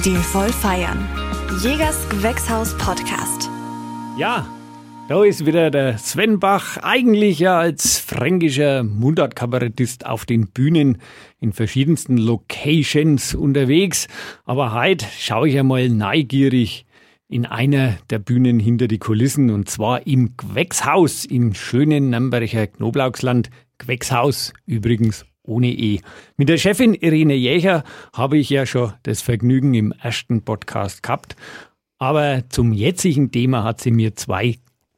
Stilvoll feiern. Jägers Gewächshaus Podcast. Ja, da ist wieder der Sven Bach, eigentlich ja als fränkischer Mundartkabarettist auf den Bühnen in verschiedensten Locations unterwegs. Aber heute schaue ich einmal neugierig in einer der Bühnen hinter die Kulissen und zwar im Gewächshaus im schönen Nürnberger Knoblauchsland. Gewächshaus übrigens ohne E. Mit der Chefin Irene Jächer habe ich ja schon das Vergnügen im ersten Podcast gehabt. Aber zum jetzigen Thema hat sie mir zwei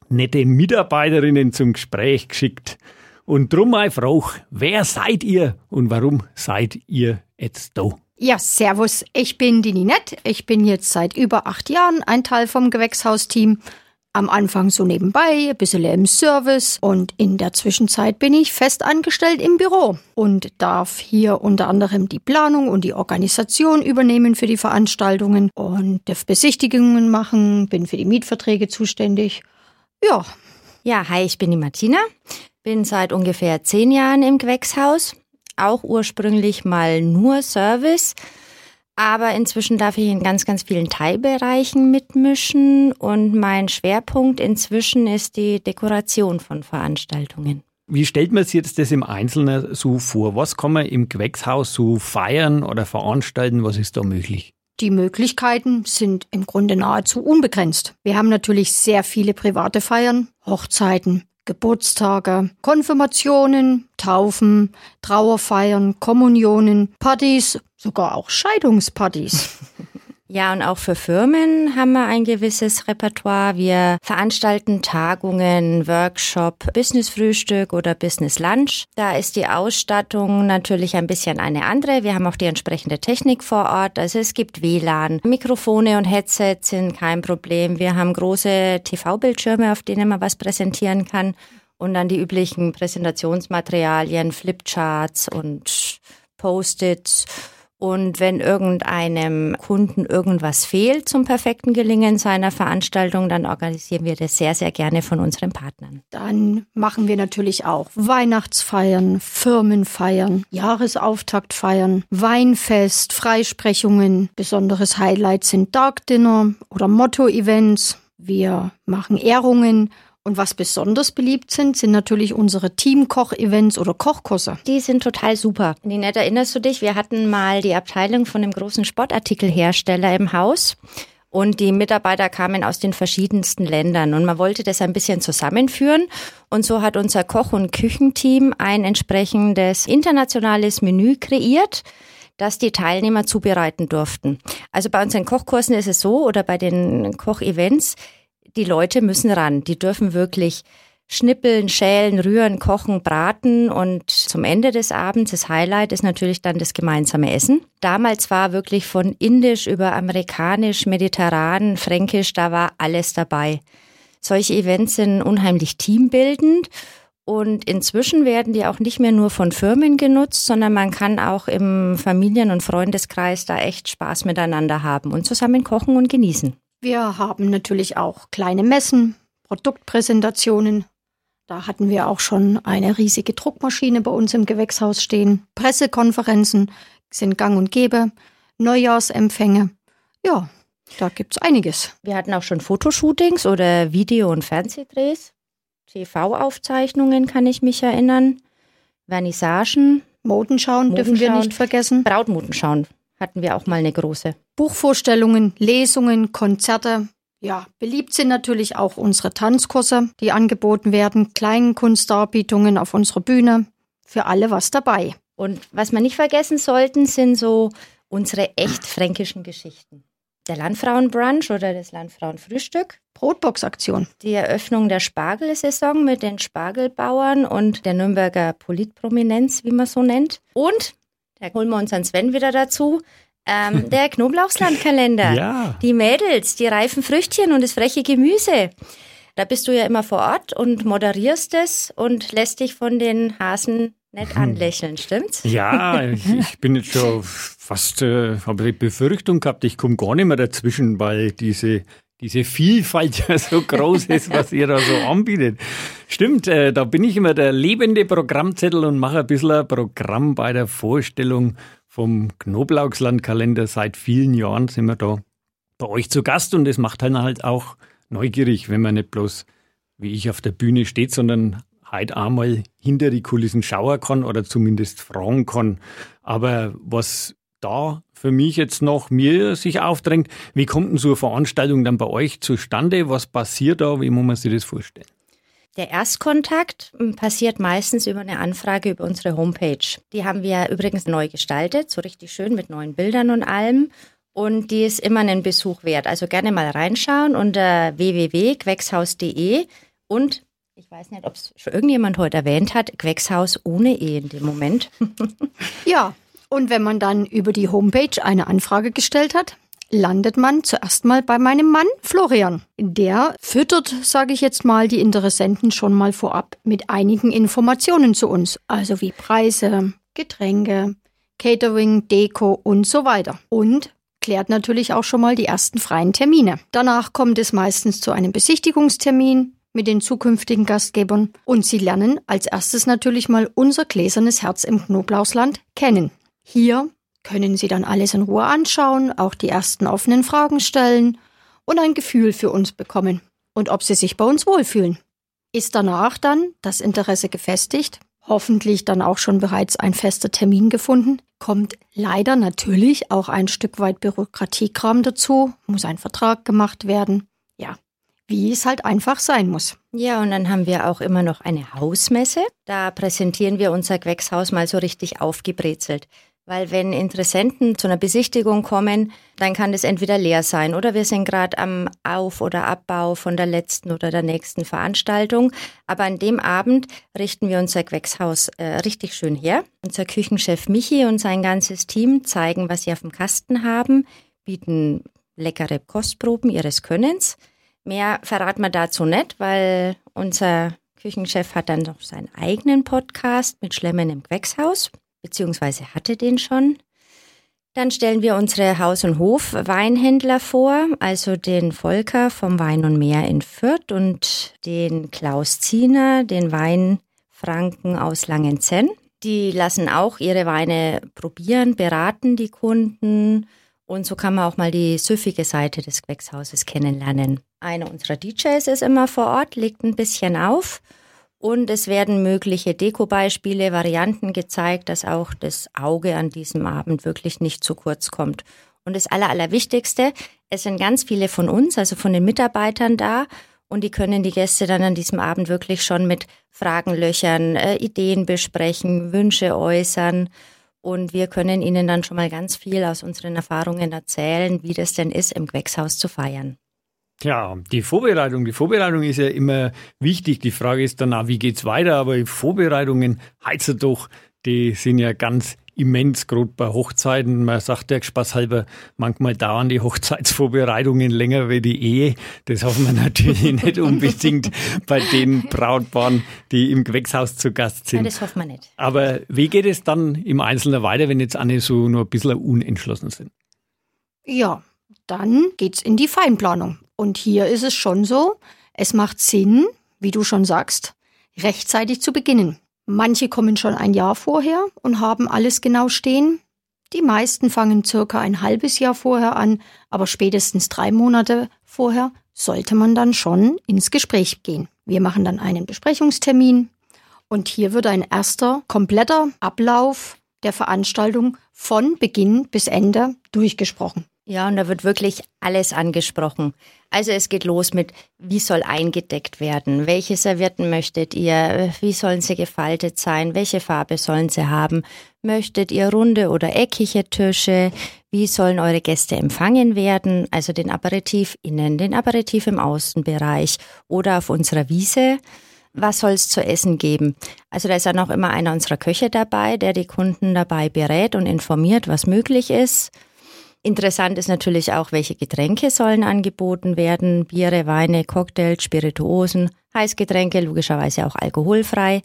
nette Mitarbeiterinnen zum Gespräch geschickt. Und drum meine Frage, wer seid ihr und warum seid ihr jetzt da? Ja, servus, ich bin die Ninette. Ich bin jetzt seit über acht Jahren ein Teil vom Gewächshausteam am Anfang so nebenbei, ein bisschen im Service und in der Zwischenzeit bin ich fest angestellt im Büro und darf hier unter anderem die Planung und die Organisation übernehmen für die Veranstaltungen und darf Besichtigungen machen, bin für die Mietverträge zuständig. Ja. Ja, hi, ich bin die Martina, bin seit ungefähr zehn Jahren im Gewächshaus, auch ursprünglich mal nur Service aber inzwischen darf ich in ganz, ganz vielen Teilbereichen mitmischen und mein Schwerpunkt inzwischen ist die Dekoration von Veranstaltungen. Wie stellt man sich jetzt das im Einzelnen so vor? Was kann man im Gewächshaus so feiern oder veranstalten? Was ist da möglich? Die Möglichkeiten sind im Grunde nahezu unbegrenzt. Wir haben natürlich sehr viele private Feiern, Hochzeiten, Geburtstage, Konfirmationen, Taufen, Trauerfeiern, Kommunionen, Partys, sogar auch Scheidungspartys. Ja, und auch für Firmen haben wir ein gewisses Repertoire. Wir veranstalten Tagungen, Workshop, Business-Frühstück oder Business-Lunch. Da ist die Ausstattung natürlich ein bisschen eine andere. Wir haben auch die entsprechende Technik vor Ort. Also es gibt WLAN, Mikrofone und Headsets sind kein Problem. Wir haben große TV-Bildschirme, auf denen man was präsentieren kann. Und dann die üblichen Präsentationsmaterialien, Flipcharts und Post-its und wenn irgendeinem Kunden irgendwas fehlt zum perfekten Gelingen seiner Veranstaltung, dann organisieren wir das sehr, sehr gerne von unseren Partnern. Dann machen wir natürlich auch Weihnachtsfeiern, Firmenfeiern, Jahresauftaktfeiern, Weinfest, Freisprechungen. Besonderes Highlight sind Dark Dinner oder Motto-Events. Wir machen Ehrungen und was besonders beliebt sind, sind natürlich unsere Teamkoch-Events oder Kochkurse. Die sind total super. Ninette, erinnerst du dich? Wir hatten mal die Abteilung von einem großen Sportartikelhersteller im Haus. Und die Mitarbeiter kamen aus den verschiedensten Ländern und man wollte das ein bisschen zusammenführen. Und so hat unser Koch- und Küchenteam ein entsprechendes internationales Menü kreiert das die Teilnehmer zubereiten durften. Also bei unseren Kochkursen ist es so oder bei den Kochevents, die Leute müssen ran. Die dürfen wirklich schnippeln, schälen, rühren, kochen, braten und zum Ende des Abends, das Highlight ist natürlich dann das gemeinsame Essen. Damals war wirklich von indisch über amerikanisch, mediterran, fränkisch, da war alles dabei. Solche Events sind unheimlich teambildend und inzwischen werden die auch nicht mehr nur von Firmen genutzt, sondern man kann auch im Familien- und Freundeskreis da echt Spaß miteinander haben und zusammen kochen und genießen. Wir haben natürlich auch kleine Messen, Produktpräsentationen. Da hatten wir auch schon eine riesige Druckmaschine bei uns im Gewächshaus stehen. Pressekonferenzen sind gang und gäbe, Neujahrsempfänge. Ja, da gibt's einiges. Wir hatten auch schon Fotoshootings oder Video- und Fernsehdrehs. TV-Aufzeichnungen kann ich mich erinnern. Vernissagen. Modenschauen, Modenschauen dürfen wir nicht vergessen. Brautmodenschauen hatten wir auch mal eine große. Buchvorstellungen, Lesungen, Konzerte. Ja, beliebt sind natürlich auch unsere Tanzkurse, die angeboten werden, kleinen Kunstdarbietungen auf unserer Bühne. Für alle was dabei. Und was wir nicht vergessen sollten, sind so unsere echt fränkischen Geschichten. Der Landfrauenbrunch oder das Landfrauenfrühstück. Brotboxaktion. Die Eröffnung der Spargelsaison mit den Spargelbauern und der Nürnberger Politprominenz, wie man so nennt. Und da holen wir uns an Sven wieder dazu. Ähm, der Knoblauchslandkalender. ja. Die Mädels, die reifen Früchtchen und das freche Gemüse. Da bist du ja immer vor Ort und moderierst es und lässt dich von den Hasen nett hm. anlächeln, stimmt's? Ja, ich bin jetzt schon fast, äh, habe die Befürchtung gehabt, ich komme gar nicht mehr dazwischen, weil diese diese Vielfalt ja so groß ist, was ihr da so anbietet. Stimmt, äh, da bin ich immer der lebende Programmzettel und mache ein bisschen ein Programm bei der Vorstellung vom Knoblauchslandkalender. Seit vielen Jahren sind wir da bei euch zu Gast und das macht einen halt auch neugierig, wenn man nicht bloß wie ich auf der Bühne steht, sondern halt einmal hinter die Kulissen schauen kann oder zumindest fragen kann. Aber was da für mich jetzt noch mir sich aufdrängt, wie kommt denn so eine Veranstaltung dann bei euch zustande? Was passiert da? Wie muss man sich das vorstellen? Der Erstkontakt passiert meistens über eine Anfrage über unsere Homepage. Die haben wir übrigens neu gestaltet, so richtig schön mit neuen Bildern und allem. Und die ist immer einen Besuch wert. Also gerne mal reinschauen unter www.quexhaus.de und ich weiß nicht, ob es schon irgendjemand heute erwähnt hat, Gewächshaus ohne E in dem Moment. ja, und wenn man dann über die Homepage eine Anfrage gestellt hat, landet man zuerst mal bei meinem Mann Florian. Der füttert, sage ich jetzt mal, die Interessenten schon mal vorab mit einigen Informationen zu uns, also wie Preise, Getränke, Catering, Deko und so weiter. Und klärt natürlich auch schon mal die ersten freien Termine. Danach kommt es meistens zu einem Besichtigungstermin, mit den zukünftigen Gastgebern und sie lernen als erstes natürlich mal unser gläsernes Herz im Knoblauchsland kennen. Hier können sie dann alles in Ruhe anschauen, auch die ersten offenen Fragen stellen und ein Gefühl für uns bekommen und ob sie sich bei uns wohlfühlen. Ist danach dann das Interesse gefestigt, hoffentlich dann auch schon bereits ein fester Termin gefunden, kommt leider natürlich auch ein Stück weit Bürokratiekram dazu, muss ein Vertrag gemacht werden. Ja, wie es halt einfach sein muss. Ja, und dann haben wir auch immer noch eine Hausmesse. Da präsentieren wir unser Gewächshaus mal so richtig aufgebrezelt. Weil wenn Interessenten zu einer Besichtigung kommen, dann kann das entweder leer sein oder wir sind gerade am Auf- oder Abbau von der letzten oder der nächsten Veranstaltung. Aber an dem Abend richten wir unser Gewächshaus äh, richtig schön her. Unser Küchenchef Michi und sein ganzes Team zeigen, was sie auf dem Kasten haben, bieten leckere Kostproben ihres Könnens. Mehr verraten wir dazu nicht, weil unser Küchenchef hat dann noch seinen eigenen Podcast mit Schlemmen im Gewächshaus, beziehungsweise hatte den schon. Dann stellen wir unsere Haus- und Hof-Weinhändler vor, also den Volker vom Wein und Meer in Fürth und den Klaus Ziener, den Weinfranken aus Langenzenn. Die lassen auch ihre Weine probieren, beraten die Kunden und so kann man auch mal die süffige Seite des Gewächshauses kennenlernen. Einer unserer DJs ist immer vor Ort, legt ein bisschen auf und es werden mögliche Dekobeispiele, Varianten gezeigt, dass auch das Auge an diesem Abend wirklich nicht zu kurz kommt. Und das Aller, Allerwichtigste, es sind ganz viele von uns, also von den Mitarbeitern da und die können die Gäste dann an diesem Abend wirklich schon mit Fragen löchern, äh, Ideen besprechen, Wünsche äußern. Und wir können Ihnen dann schon mal ganz viel aus unseren Erfahrungen erzählen, wie das denn ist, im Gewächshaus zu feiern. Ja, die Vorbereitung. Die Vorbereitung ist ja immer wichtig. Die Frage ist dann auch, wie geht's weiter? Aber die Vorbereitungen, heizer doch, die sind ja ganz immens, gerade bei Hochzeiten. Man sagt ja spaßhalber, manchmal dauern die Hochzeitsvorbereitungen länger wie die Ehe. Das hoffen wir natürlich nicht unbedingt bei den Brautpaaren, die im Gewächshaus zu Gast sind. Ja, das hoffen wir nicht. Aber wie geht es dann im Einzelnen weiter, wenn jetzt alle so nur ein bisschen unentschlossen sind? Ja, dann geht's in die Feinplanung. Und hier ist es schon so, es macht Sinn, wie du schon sagst, rechtzeitig zu beginnen. Manche kommen schon ein Jahr vorher und haben alles genau stehen. Die meisten fangen circa ein halbes Jahr vorher an, aber spätestens drei Monate vorher sollte man dann schon ins Gespräch gehen. Wir machen dann einen Besprechungstermin und hier wird ein erster kompletter Ablauf der Veranstaltung von Beginn bis Ende durchgesprochen. Ja, und da wird wirklich alles angesprochen. Also es geht los mit, wie soll eingedeckt werden? Welche Servietten möchtet ihr? Wie sollen sie gefaltet sein? Welche Farbe sollen sie haben? Möchtet ihr runde oder eckige Tische? Wie sollen eure Gäste empfangen werden? Also den Aperitif innen, den Aperitif im Außenbereich oder auf unserer Wiese. Was soll es zu essen geben? Also da ist dann auch immer einer unserer Köche dabei, der die Kunden dabei berät und informiert, was möglich ist. Interessant ist natürlich auch, welche Getränke sollen angeboten werden. Biere, Weine, Cocktails, Spirituosen, Heißgetränke, logischerweise auch alkoholfrei.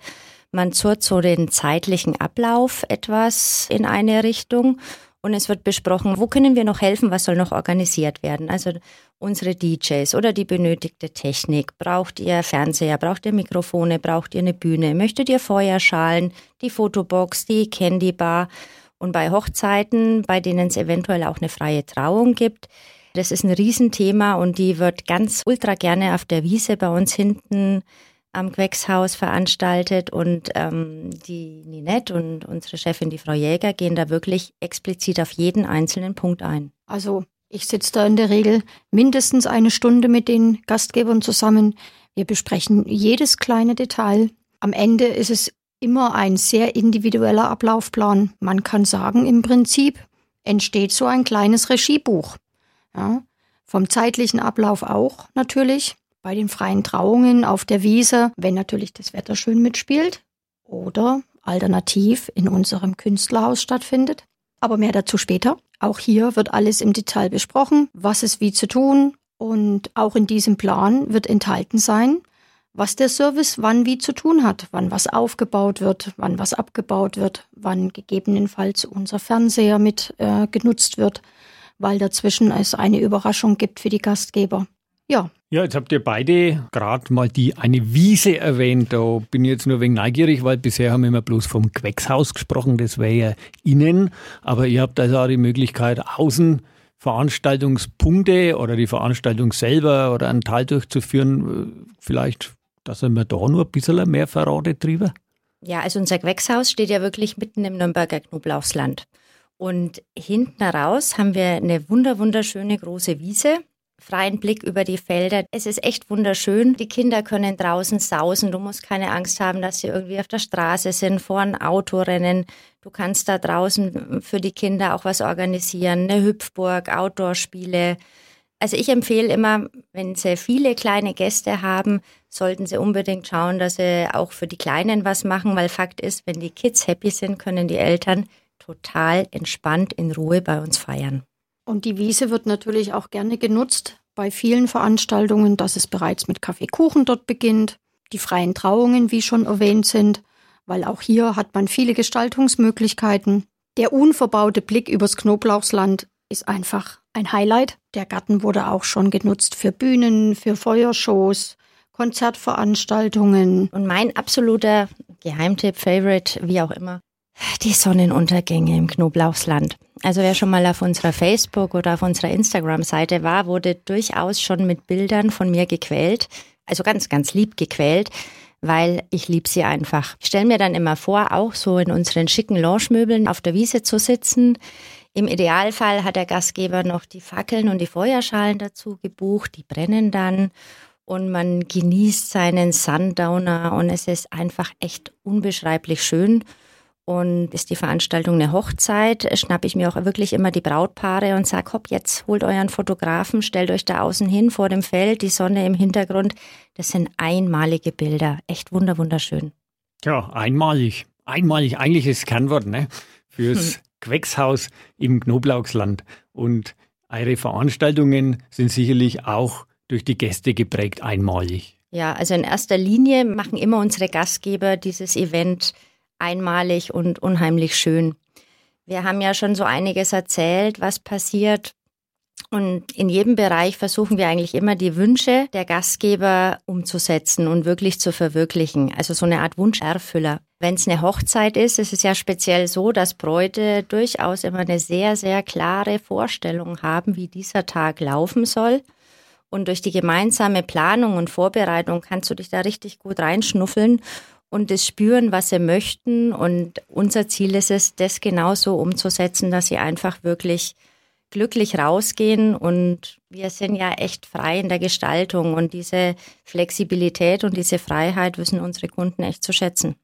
Man zurrt so den zeitlichen Ablauf etwas in eine Richtung und es wird besprochen, wo können wir noch helfen, was soll noch organisiert werden. Also unsere DJs oder die benötigte Technik. Braucht ihr Fernseher, braucht ihr Mikrofone, braucht ihr eine Bühne, möchtet ihr Feuerschalen, die Fotobox, die Candybar und bei Hochzeiten, bei denen es eventuell auch eine freie Trauung gibt. Das ist ein Riesenthema und die wird ganz ultra gerne auf der Wiese bei uns hinten am Gewächshaus veranstaltet und ähm, die Ninette und unsere Chefin, die Frau Jäger, gehen da wirklich explizit auf jeden einzelnen Punkt ein. Also ich sitze da in der Regel mindestens eine Stunde mit den Gastgebern zusammen. Wir besprechen jedes kleine Detail. Am Ende ist es immer ein sehr individueller Ablaufplan. Man kann sagen, im Prinzip entsteht so ein kleines Regiebuch. Ja, vom zeitlichen Ablauf auch natürlich bei den freien Trauungen auf der Wiese, wenn natürlich das Wetter schön mitspielt oder alternativ in unserem Künstlerhaus stattfindet. Aber mehr dazu später. Auch hier wird alles im Detail besprochen, was ist wie zu tun. Und auch in diesem Plan wird enthalten sein, was der Service wann wie zu tun hat, wann was aufgebaut wird, wann was abgebaut wird, wann gegebenenfalls unser Fernseher mit äh, genutzt wird, weil dazwischen es eine Überraschung gibt für die Gastgeber. Ja. Ja, jetzt habt ihr beide gerade mal die eine Wiese erwähnt. Da bin ich jetzt nur wegen neugierig, weil bisher haben wir immer bloß vom Gewächshaus gesprochen, das wäre ja innen. Aber ihr habt also auch die Möglichkeit, außen Veranstaltungspunkte oder die Veranstaltung selber oder einen Teil durchzuführen. Vielleicht, dass ihr mir da nur ein bisschen mehr verratet drüber. Ja, also unser Gewächshaus steht ja wirklich mitten im Nürnberger Knoblauchsland. Und hinten raus haben wir eine wunder wunderschöne große Wiese freien Blick über die Felder. Es ist echt wunderschön. Die Kinder können draußen sausen. Du musst keine Angst haben, dass sie irgendwie auf der Straße sind, vor ein Auto rennen. Du kannst da draußen für die Kinder auch was organisieren. Eine Hüpfburg, Outdoor-Spiele. Also ich empfehle immer, wenn sie viele kleine Gäste haben, sollten sie unbedingt schauen, dass sie auch für die Kleinen was machen, weil Fakt ist, wenn die Kids happy sind, können die Eltern total entspannt in Ruhe bei uns feiern. Und die Wiese wird natürlich auch gerne genutzt bei vielen Veranstaltungen, dass es bereits mit Kaffeekuchen dort beginnt, die freien Trauungen, wie schon erwähnt sind, weil auch hier hat man viele Gestaltungsmöglichkeiten. Der unverbaute Blick übers Knoblauchsland ist einfach ein Highlight. Der Garten wurde auch schon genutzt für Bühnen, für Feuershows, Konzertveranstaltungen. Und mein absoluter Geheimtipp, Favorite, wie auch immer, die Sonnenuntergänge im Knoblauchsland. Also wer schon mal auf unserer Facebook oder auf unserer Instagram-Seite war, wurde durchaus schon mit Bildern von mir gequält. Also ganz, ganz lieb gequält, weil ich lieb sie einfach. Ich stelle mir dann immer vor, auch so in unseren schicken Lounge-Möbeln auf der Wiese zu sitzen. Im Idealfall hat der Gastgeber noch die Fackeln und die Feuerschalen dazu gebucht. Die brennen dann und man genießt seinen Sundowner und es ist einfach echt unbeschreiblich schön. Und ist die Veranstaltung eine Hochzeit, schnappe ich mir auch wirklich immer die Brautpaare und sage, hopp, jetzt holt euren Fotografen, stellt euch da außen hin vor dem Feld, die Sonne im Hintergrund. Das sind einmalige Bilder. Echt wunder, wunderschön. Ja, einmalig. Einmalig, eigentlich ist das Kernwort, ne? Fürs hm. Gewächshaus im Knoblauchsland. Und eure Veranstaltungen sind sicherlich auch durch die Gäste geprägt einmalig. Ja, also in erster Linie machen immer unsere Gastgeber dieses Event einmalig und unheimlich schön. Wir haben ja schon so einiges erzählt, was passiert. Und in jedem Bereich versuchen wir eigentlich immer die Wünsche der Gastgeber umzusetzen und wirklich zu verwirklichen. Also so eine Art Wunscherfüller. Wenn es eine Hochzeit ist, ist es ja speziell so, dass Bräute durchaus immer eine sehr, sehr klare Vorstellung haben, wie dieser Tag laufen soll. Und durch die gemeinsame Planung und Vorbereitung kannst du dich da richtig gut reinschnuffeln und das spüren, was sie möchten. Und unser Ziel ist es, das genauso umzusetzen, dass sie einfach wirklich glücklich rausgehen. Und wir sind ja echt frei in der Gestaltung. Und diese Flexibilität und diese Freiheit wissen unsere Kunden echt zu schätzen.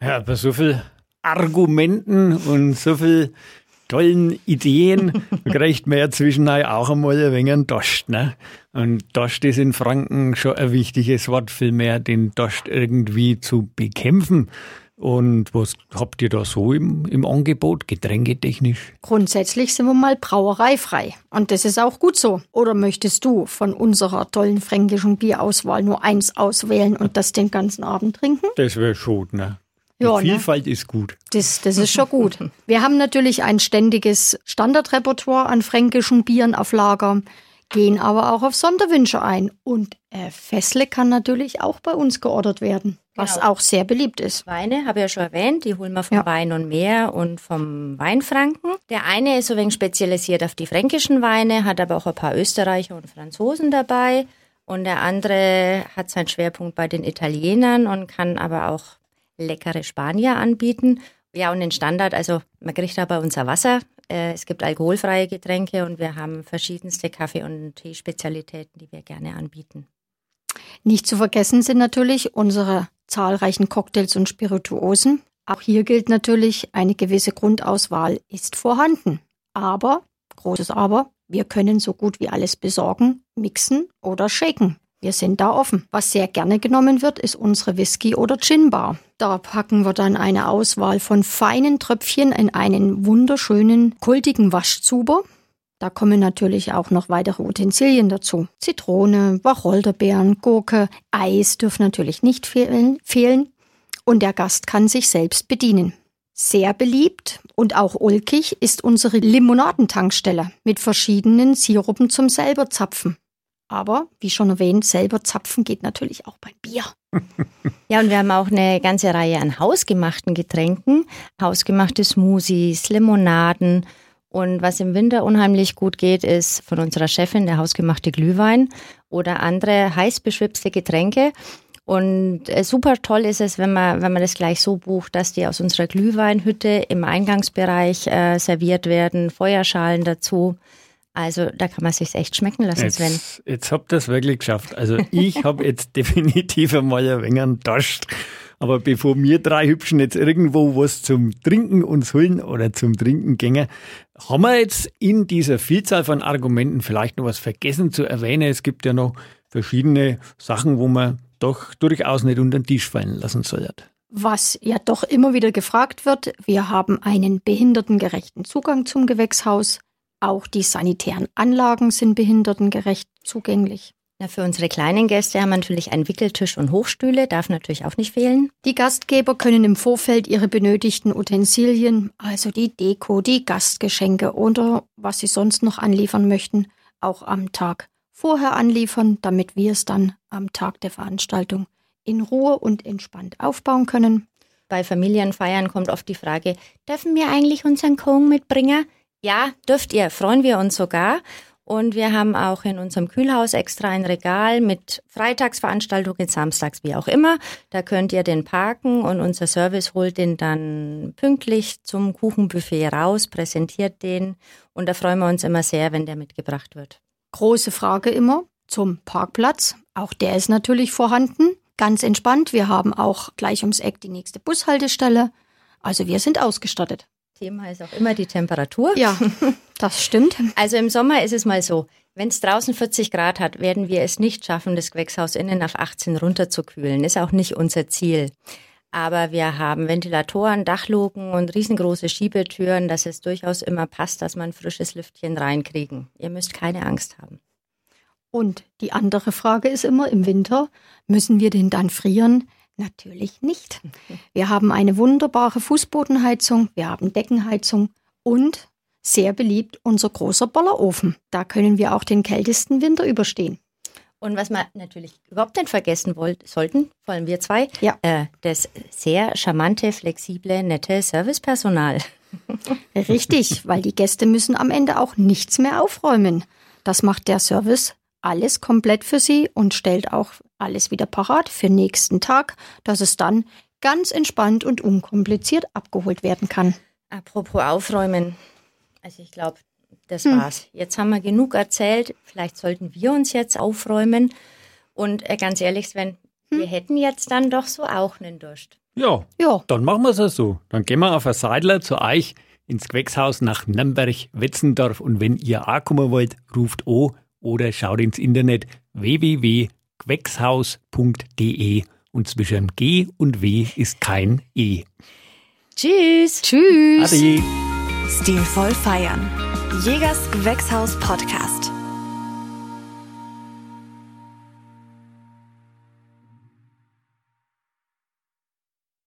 Ja, aber so viel Argumenten und so viel tollen Ideen kriegt man ja zwischendurch auch einmal ein wenig einen Dost. Ne? Und Dost ist in Franken schon ein wichtiges Wort, vielmehr den Dost irgendwie zu bekämpfen. Und was habt ihr da so im, im Angebot, getränketechnisch? Grundsätzlich sind wir mal brauereifrei. Und das ist auch gut so. Oder möchtest du von unserer tollen fränkischen Bierauswahl nur eins auswählen und das den ganzen Abend trinken? Das wäre schon, ne? Die Ja, ne? Vielfalt ist gut. Das, das ist schon gut. Wir haben natürlich ein ständiges Standardrepertoire an fränkischen Bieren auf Lager, gehen aber auch auf Sonderwünsche ein. Und äh, Fessle kann natürlich auch bei uns geordert werden, was Genau. auch sehr beliebt ist. Weine, habe ich ja schon erwähnt, die holen wir vom Ja. Wein und Meer und vom Weinfranken. Der eine ist so ein wenig spezialisiert auf die fränkischen Weine, hat aber auch ein paar Österreicher und Franzosen dabei. Und der andere hat seinen Schwerpunkt bei den Italienern und kann aber auch leckere Spanier anbieten. Ja, und den Standard, also man kriegt da bei uns Wasser. Äh, Es gibt alkoholfreie Getränke und wir haben verschiedenste Kaffee- und Teespezialitäten, die wir gerne anbieten. Nicht zu vergessen sind natürlich unsere zahlreichen Cocktails und Spirituosen. Auch hier gilt natürlich, eine gewisse Grundauswahl ist vorhanden. Aber, großes Aber, wir können so gut wie alles besorgen, mixen oder shaken. Wir sind da offen. Was sehr gerne genommen wird, ist unsere Whisky- oder Gin-Bar. Da packen wir dann eine Auswahl von feinen Tröpfchen in einen wunderschönen, kultigen Waschzuber. Da kommen natürlich auch noch weitere Utensilien dazu. Zitrone, Wacholderbeeren, Gurke, Eis dürfen natürlich nicht fehlen. Und der Gast kann sich selbst bedienen. Sehr beliebt und auch ulkig ist unsere Limonadentankstelle mit verschiedenen Sirupen zum selber zapfen. Aber, wie schon erwähnt, selber zapfen geht natürlich auch beim Bier. Ja, und wir haben auch eine ganze Reihe an hausgemachten Getränken, hausgemachte Smoothies, Limonaden. Und was im Winter unheimlich gut geht, ist von unserer Chefin der hausgemachte Glühwein oder andere heiß beschwipste Getränke. Und äh, super toll ist es, wenn man, wenn man das gleich so bucht, dass die aus unserer Glühweinhütte im Eingangsbereich äh, serviert werden, Feuerschalen dazu. Also da kann man sich echt schmecken lassen, Sven. Jetzt, jetzt habt ihr es wirklich geschafft. Also ich habe jetzt definitiv einmal ein wenig einen Dost. Aber bevor wir drei Hübschen jetzt irgendwo was zum Trinken uns holen oder zum Trinken gängen, haben wir jetzt in dieser Vielzahl von Argumenten vielleicht noch was vergessen zu erwähnen. Es gibt ja noch verschiedene Sachen, wo man doch durchaus nicht unter den Tisch fallen lassen soll. Was ja doch immer wieder gefragt wird, wir haben einen behindertengerechten Zugang zum Gewächshaus. Auch die sanitären Anlagen sind behindertengerecht zugänglich. Na, für unsere kleinen Gäste haben wir natürlich einen Wickeltisch und Hochstühle, darf natürlich auch nicht fehlen. Die Gastgeber können im Vorfeld ihre benötigten Utensilien, also die Deko, die Gastgeschenke oder was sie sonst noch anliefern möchten, auch am Tag vorher anliefern, damit wir es dann am Tag der Veranstaltung in Ruhe und entspannt aufbauen können. Bei Familienfeiern kommt oft die Frage, dürfen wir eigentlich unseren Kong mitbringen? Ja, dürft ihr, freuen wir uns sogar. Und wir haben auch in unserem Kühlhaus extra ein Regal mit Freitagsveranstaltungen, samstags, wie auch immer. Da könnt ihr den parken und unser Service holt den dann pünktlich zum Kuchenbuffet raus, präsentiert den. Und da freuen wir uns immer sehr, wenn der mitgebracht wird. Große Frage immer zum Parkplatz. Auch der ist natürlich vorhanden. Ganz entspannt. Wir haben auch gleich ums Eck die nächste Bushaltestelle. Also wir sind ausgestattet. Thema ist auch immer die Temperatur. Ja, das stimmt. Also im Sommer ist es mal so, wenn es draußen 40 Grad hat, werden wir es nicht schaffen, das Gewächshaus innen auf 18 runterzukühlen. Ist auch nicht unser Ziel. Aber wir haben Ventilatoren, Dachluken und riesengroße Schiebetüren, dass es durchaus immer passt, dass man frisches Lüftchen reinkriegen. Ihr müsst keine Angst haben. Und die andere Frage ist immer im Winter, müssen wir denn dann frieren? Natürlich nicht. Wir haben eine wunderbare Fußbodenheizung, wir haben Deckenheizung und sehr beliebt unser großer Bollerofen. Da können wir auch den kältesten Winter überstehen. Und was wir natürlich überhaupt nicht vergessen wollt, sollten, vor allem wir zwei, Ja. äh, das sehr charmante, flexible, nette Servicepersonal. Richtig, weil die Gäste müssen am Ende auch nichts mehr aufräumen. Das macht der Service alles komplett für sie und stellt auch alles wieder parat für nächsten Tag, dass es dann ganz entspannt und unkompliziert abgeholt werden kann. Apropos aufräumen. Also ich glaube, das Hm. war's. Jetzt haben wir genug erzählt. Vielleicht sollten wir uns jetzt aufräumen. Und äh, ganz ehrlich, Sven, Hm. wir hätten jetzt dann doch so auch einen Durst. Ja, Ja, Dann machen wir es so. Dann gehen wir auf ein Seidler zu euch ins Gewächshaus nach Nürnberg-Wetzendorf und wenn ihr auch kommen wollt, ruft an oder schaut ins Internet www.gewächshaus.de und zwischen G und W ist kein E. Tschüss! tschüss. Ade. Stilvoll feiern. Jägers Gewächshaus Podcast.